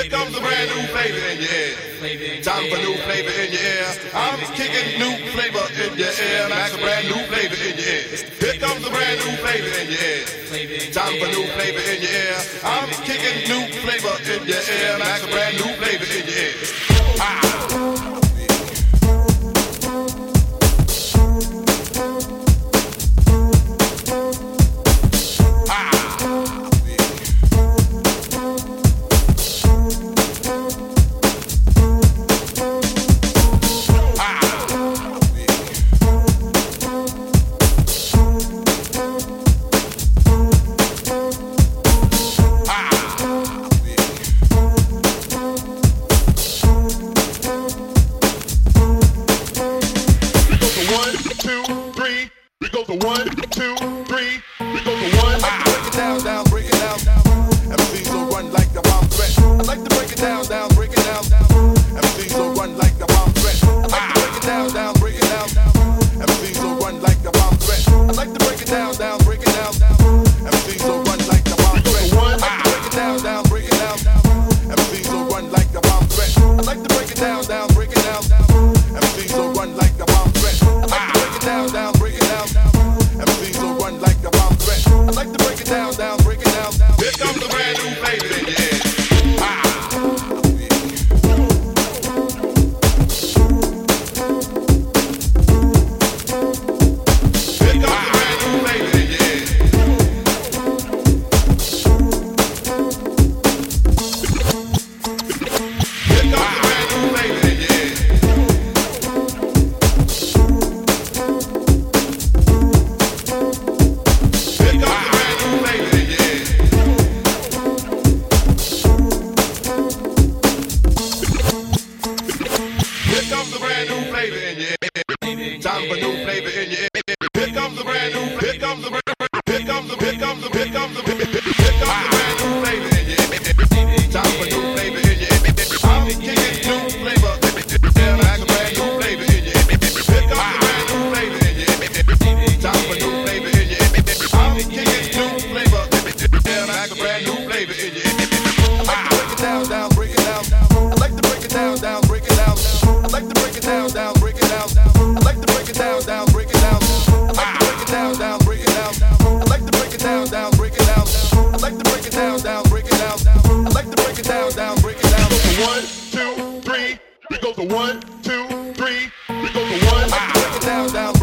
Here comes a brand new flavor in your ear. Time for new flavor in your air. I'm kicking new flavor in your air. That's a brand new flavor in your air. Here comes a brand new flavor in your air. Time for new flavor in your air. I'm kicking new flavor in your air. That's a brand new flavor. One, two, three. We go to one. Ah. Break it down, down. on the red pack a brand new flavor in you. I like to break it down, down, break it down. I like to break it down, down, break it down. I like to break it down, down, break it down. I like to break it down, down, break it down. I like to break it down, down, break it down. I like to break it down, down, break it down. I like to One, two, three. We go to one, two, three. We go to one. Break it down, down.